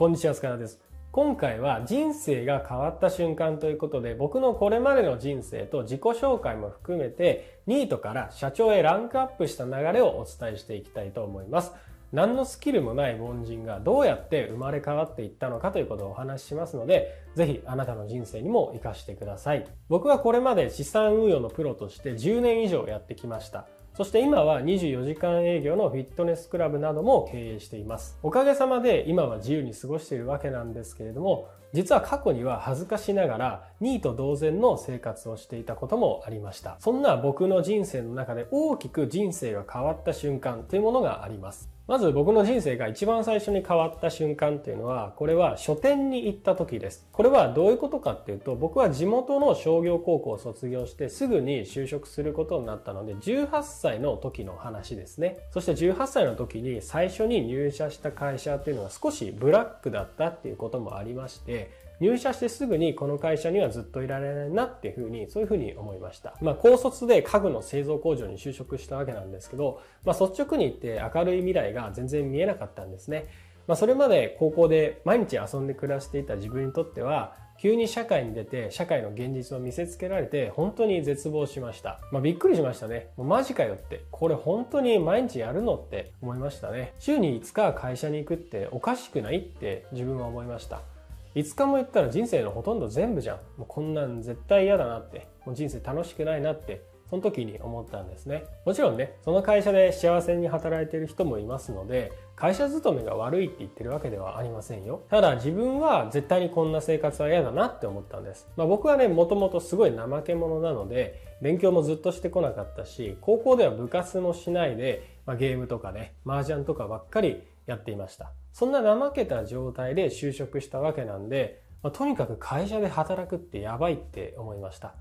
こんにちは、スカラです。今回は人生が変わった瞬間ということで、僕のこれまでの人生と自己紹介も含めて、ニートから社長へランクアップした流れをお伝えしていきたいと思います。何のスキルもない凡人がどうやって生まれ変わっていったのかということをお話ししますので、ぜひあなたの人生にも活かしてください。僕はこれまで資産運用のプロとして10年以上やってきました。そして今は24時間営業のフィットネスクラブなども経営しています。おかげさまで今は自由に過ごしているわけなんですけれども、実は過去には恥ずかしながらニート同然の生活をしていたこともありました。そんな僕の人生の中で大きく人生が変わった瞬間というものがあります。まず僕の人生が一番最初に変わった瞬間っていうのは、これは書店に行った時です。これはどういうことかっていうと、僕は地元の商業高校を卒業してすぐに就職することになったので、18歳の時の話ですね。そして18歳の時に最初に入社した会社っていうのは少しブラックだったっていうこともありまして、入社してすぐにこの会社にはずっといられないなっていうふうに、そういうふうに思いました。まあ、高卒で家具の製造工場に就職したわけなんですけど、まあ、率直に言って明るい未来が全然見えなかったんですね。まあ、それまで高校で毎日遊んで暮らしていた自分にとっては、急に社会に出て社会の現実を見せつけられて本当に絶望しました。まあ、びっくりしましたね。もうマジかよって。これ本当に毎日やるのって思いましたね。週に5日会社に行くっておかしくないって自分は思いました。5日も言ったら人生のほとんど全部じゃん。もうこんなん絶対嫌だなって。もう人生楽しくないなって。その時に思ったんですね。もちろんね、その会社で幸せに働いている人もいますので、会社勤めが悪いって言ってるわけではありませんよ。ただ自分は絶対にこんな生活は嫌だなって思ったんです。まあ僕はね、もともとすごい怠け者なので、勉強もずっとしてこなかったし、高校では部活もしないで、まあ、ゲームとかね、麻雀とかばっかりやっていました。そんな怠けた状態で就職したわけなんで、まあ、とにかく会社で働くってやばいって思いました。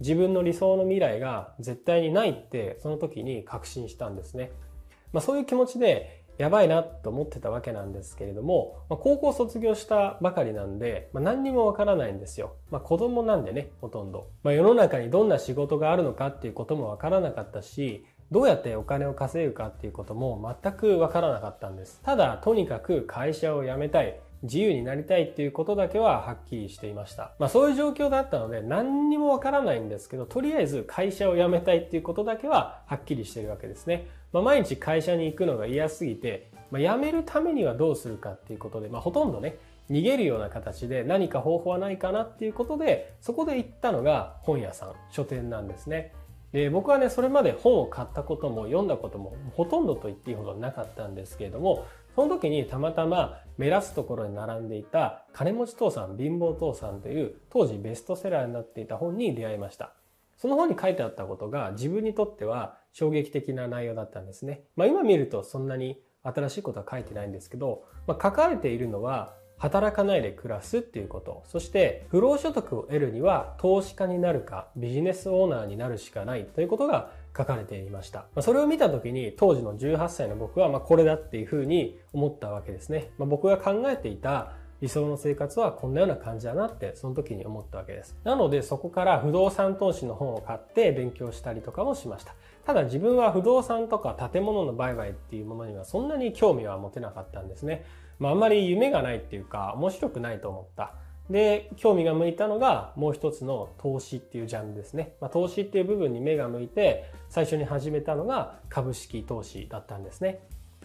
自分の理想の未来が絶対にないってその時に確信したんですね。まあ、そういう気持ちでやばいなと思ってたわけなんですけれども、まあ、高校卒業したばかりなんで、まあ、何にもわからないんですよ。まあ、子供なんでね、ほとんど。まあ、世の中にどんな仕事があるのかっていうこともわからなかったし、どうやってお金を稼ぐかっていうことも全くわからなかったんです。ただ、とにかく会社を辞めたい。自由になりたいっていうことだけははっきりしていました。まあそういう状況だったので何にもわからないんですけど、とりあえず会社を辞めたいっていうことだけははっきりしているわけですね。まあ毎日会社に行くのが嫌すぎて、まあ、辞めるためにはどうするかっていうことで、まあほとんどね、逃げるような形で何か方法はないかなっていうことで、そこで行ったのが本屋さん、書店なんですね。で僕はねそれまで本を買ったことも読んだこともほとんどと言っていいほどなかったんですけれどもその時にたまたま目立つところに並んでいた金持ち父さん貧乏父さんという当時ベストセラーになっていた本に出会いました。その本に書いてあったことが自分にとっては衝撃的な内容だったんですね、まあ、今見るとそんなに新しいことは書いてないんですけど、まあ、書かれているのは働かないで暮らすっていうこと。そして、不労所得を得るには投資家になるかビジネスオーナーになるしかないということが書かれていました。それを見た時に当時の18歳の僕はまこれだっていうふうに思ったわけですね。まあ、僕が考えていた理想の生活はこんなような感じだなってその時に思ったわけです。なのでそこから不動産投資の本を買って勉強したりとかもしました。ただ自分は不動産とか建物の売買っていうものにはそんなに興味は持てなかったんですね。まあ、あんまり夢がないっていうか、面白くないと思った。で、興味が向いたのがもう一つの投資っていうジャンルですね。まあ、投資っていう部分に目が向いて、最初に始めたのが株式投資だったんですね。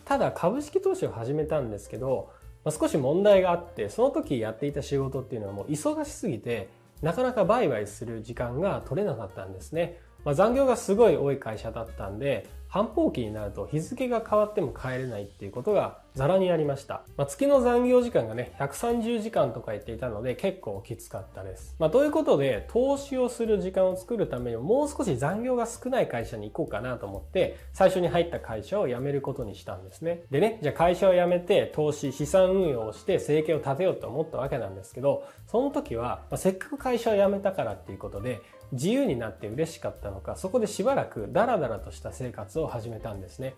ただ株式投資を始めたんですけど、まあ、少し問題があって、その時やっていた仕事っていうのはもう忙しすぎて、なかなか売買する時間が取れなかったんですね。まあ、残業がすごい多い会社だったんで、繁忙期になると日付が変わっても帰れないっていうことがザラにありました。まあ、月の残業時間がね、130時間とか言っていたので結構きつかったです。まあ、ということで、投資をする時間を作るためにもう少し残業が少ない会社に行こうかなと思って、最初に入った会社を辞めることにしたんですね。でね、じゃあ会社を辞めて投資、資産運用をして生計を立てようと思ったわけなんですけど、その時は、まあ、せっかく会社を辞めたからっていうことで、自由になって嬉しかったのか、そこでしばらくダラダラとした生活を始めたんですね。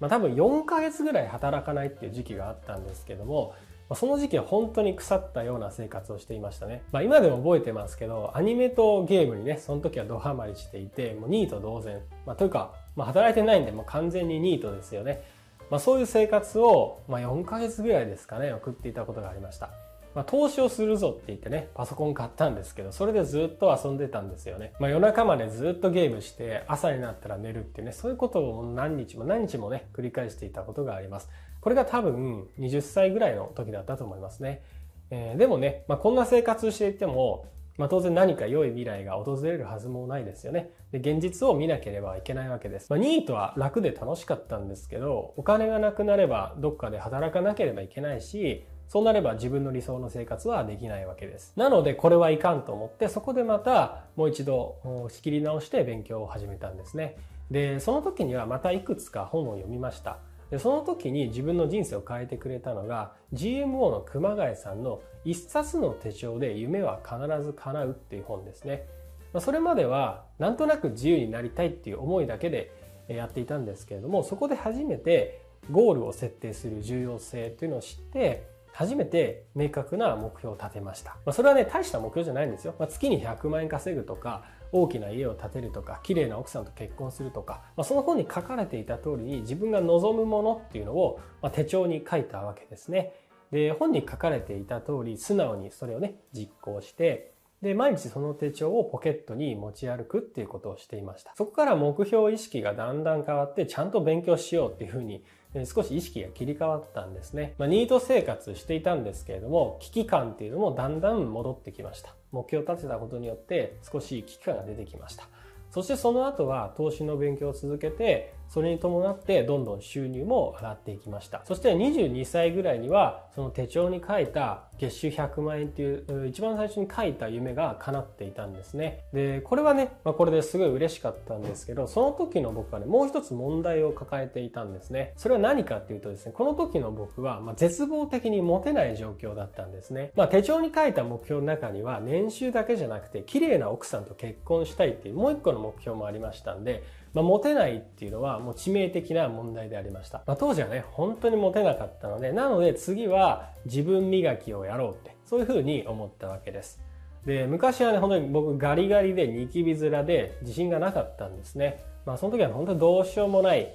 まあ多分4ヶ月ぐらい働かないっていう時期があったんですけども、その時期は本当に腐ったような生活をしていましたね。まあ今でも覚えてますけど、アニメとゲームにね、その時はドハマりしていて、もうニート同然。まあというか、まあ働いてないんでもう完全にニートですよね。まあ、そういう生活を、まあ、4ヶ月ぐらいですかね、送っていたことがありました。まあ、投資をするぞって言ってね、パソコン買ったんですけど、それでずっと遊んでたんですよね。まあ、夜中までずっとゲームして、朝になったら寝るっていうね、そういうことを何日も何日もね、繰り返していたことがあります。これが多分20歳ぐらいの時だったと思いますね。えー、でもね、まあ、こんな生活していても、まあ、当然何か良い未来が訪れるはずもないですよね。で現実を見なければいけないわけです。まあ、ニートは楽で楽しかったんですけど、お金がなくなればどっかで働かなければいけないし、そうなれば自分の理想の生活はできないわけです。なのでこれはいかんと思ってそこでまたもう一度仕切り直して勉強を始めたんですね。で、その時にはまたいくつか本を読みました。でその時に自分の人生を変えてくれたのが GMO の熊谷さんの一冊の手帳で夢は必ず叶うっていう本ですね。まあそれまではなんとなく自由になりたいっていう思いだけでやっていたんですけれどもそこで初めてゴールを設定する重要性というのを知って初めて明確な目標を立てました。まあ、それはね、大した目標じゃないんですよ。まあ、月に100万円稼ぐとか、大きな家を建てるとか、綺麗な奥さんと結婚するとか、まあ、その本に書かれていた通りに自分が望むものっていうのを、ま手帳に書いたわけですね。で、本に書かれていた通り、素直にそれをね、実行して、で、毎日その手帳をポケットに持ち歩くっていうことをしていました。そこから目標意識がだんだん変わって、ちゃんと勉強しようっていうふうに少し意識が切り替わったんですね。まあ、ニート生活していたんですけれども、危機感っていうのもだんだん戻ってきました。目標を立てたことによって少し危機感が出てきました。そしてその後は投資の勉強を続けて、それに伴ってどんどん収入も上がっていきました。そして22歳ぐらいには、その手帳に書いた月収100万円っていう一番最初に書いた夢が叶っていたんですね。で、これはね、まあ、これですごい嬉しかったんですけど、その時の僕はね、もう一つ問題を抱えていたんですね。それは何かっていうとですね、この時の僕は、ま、絶望的にモテない状況だったんですね。まあ、手帳に書いた目標の中には、年収だけじゃなくて、綺麗な奥さんと結婚したいっていうもう一個の目標もありましたんで、まあ、モテないっていうのはもう致命的な問題でありました。まあ、当時はね、本当にモテなかったので、なので次は自分磨きをやろうって、そういうふうに思ったわけです。で、昔はね、本当に僕ガリガリでニキビ面で自信がなかったんですね。まあその時は本当にどうしようもない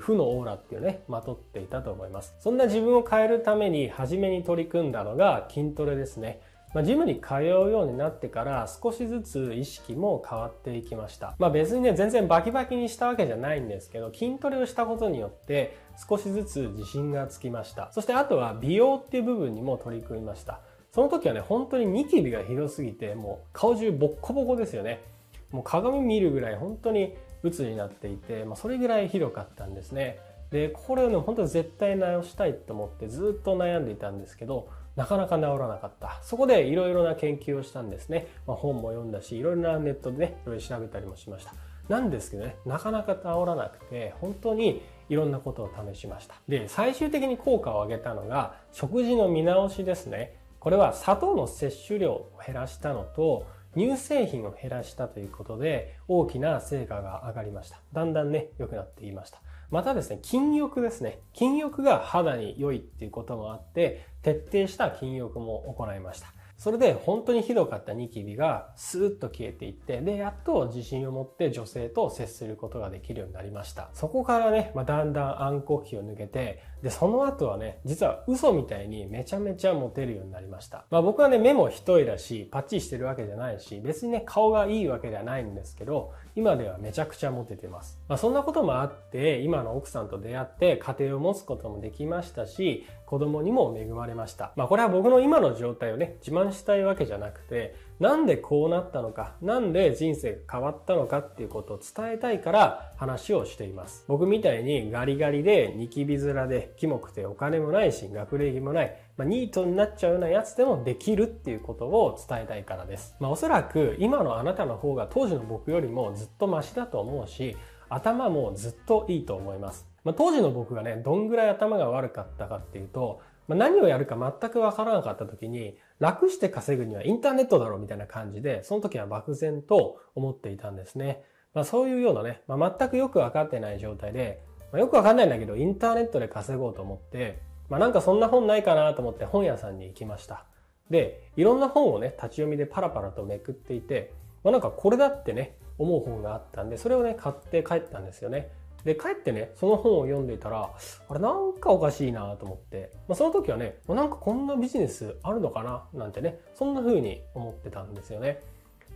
負のオーラっていうね、まとっていたと思います。そんな自分を変えるために初めに取り組んだのが筋トレですね。まあ、ジムに通うようになってから少しずつ意識も変わっていきました。まあ別にね、全然バキバキにしたわけじゃないんですけど、筋トレをしたことによって少しずつ自信がつきました。そしてあとは美容っていう部分にも取り組みました。その時はね、本当にニキビがひどすぎて、もう顔中ボッコボコですよね。もう鏡見るぐらい本当に鬱になっていて、まあそれぐらいひどかったんですね。で、これをね、本当に絶対直したいと思ってずっと悩んでいたんですけど、なかなか治らなかった。そこでいろいろな研究をしたんですね。まあ、本も読んだし、いろいろなネットでね、いろいろ調べたりもしました。なんですけどね、なかなか治らなくて、本当にいろんなことを試しました。で、最終的に効果を上げたのが、食事の見直しですね。これは砂糖の摂取量を減らしたのと、乳製品を減らしたということで、大きな成果が上がりました。だんだんね、良くなっていました。またですね、禁欲ですね。禁欲が肌に良いっていうこともあって、徹底した禁欲も行いました。それで本当にひどかったニキビがスーッと消えていって、で、やっと自信を持って女性と接することができるようになりました。そこからね、まあ、だんだん暗黒期を抜けて、で、その後はね、実は嘘みたいにめちゃめちゃモテるようになりました。まあ僕はね、目も一重だし、パッチリしてるわけじゃないし、別にね、顔がいいわけではないんですけど、今ではめちゃくちゃモテてます。まあそんなこともあって、今の奥さんと出会って家庭を持つこともできましたし、子供にも恵まれました。まあこれは僕の今の状態をね、自慢したいわけじゃなくて、なんでこうなったのか、なんで人生が変わったのかっていうことを伝えたいから話をしています。僕みたいにガリガリでニキビ面でキモくてお金もないし学歴もない、まあ、ニートになっちゃうようなやつでもできるっていうことを伝えたいからです。まあおそらく今のあなたの方が当時の僕よりもずっとマシだと思うし、頭もずっといいと思います。まあ、当時の僕がね、どんぐらい頭が悪かったかっていうと、まあ、何をやるか全くわからなかった時に、楽して稼ぐにはインターネットだろうみたいな感じで、その時は漠然と思っていたんですね。まあ、そういうようなね、まあ、全くよくわかってない状態で、まあ、よくわかんないんだけど、インターネットで稼ごうと思って、まあ、なんかそんな本ないかなと思って本屋さんに行きました。で、いろんな本をね、立ち読みでパラパラとめくっていて、まあ、なんかこれだってね、思う本があったんで、それをね、買って帰ったんですよね。で、帰ってね、その本を読んでいたら、あれなんかおかしいなと思って、まあ、その時はね、なんかこんなビジネスあるのかななんてね、そんな風に思ってたんですよね。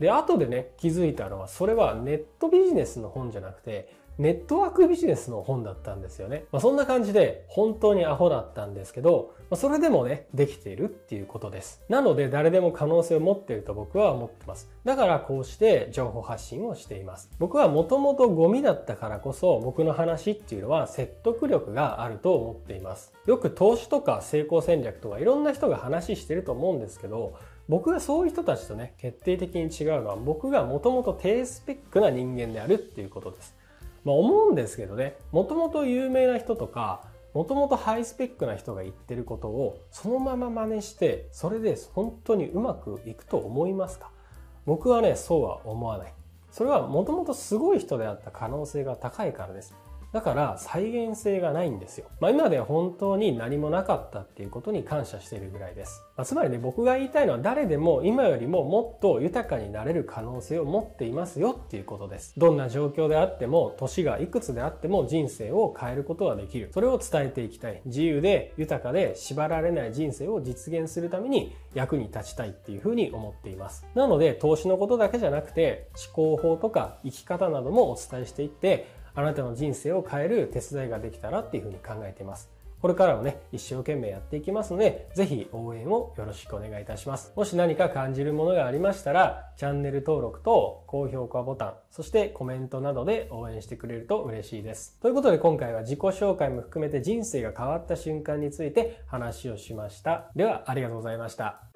で、後でね、気づいたのは、それはネットビジネスの本じゃなくて、ネットワークビジネスの本だったんですよね。まあ、そんな感じで本当にアホだったんですけど、まあ、それでもね、できているっていうことです。なので誰でも可能性を持っていると僕は思ってます。だからこうして情報発信をしています。僕はもともとゴミだったからこそ僕の話っていうのは説得力があると思っています。よく投資とか成功戦略とかいろんな人が話してると思うんですけど、僕がそういう人たちとね、決定的に違うのは僕がもともと低スペックな人間であるっていうことです。まあ、思うんですけどねもともと有名な人とかもともとハイスペックな人が言ってることをそのまま真似してそれで本当にうまくいくと思いますか？僕はねそうは思わない。それはもともとすごい人であった可能性が高いからです。だから再現性がないんですよ。まあ、今では本当に何もなかったっていうことに感謝しているぐらいです。まあ、つまりね、僕が言いたいのは誰でも今よりももっと豊かになれる可能性を持っていますよっていうことです。どんな状況であっても、年がいくつであっても人生を変えることはできる。それを伝えていきたい。自由で豊かで縛られない人生を実現するために役に立ちたいっていうふうに思っています。なので、投資のことだけじゃなくて、思考法とか生き方などもお伝えしていって、あなたの人生を変える手伝いができたらっていうふうに考えています。これからもね、一生懸命やっていきますので、ぜひ応援をよろしくお願いいたします。もし何か感じるものがありましたら、チャンネル登録と高評価ボタン、そしてコメントなどで応援してくれると嬉しいです。ということで今回は自己紹介も含めて人生が変わった瞬間について話をしました。では、ありがとうございました。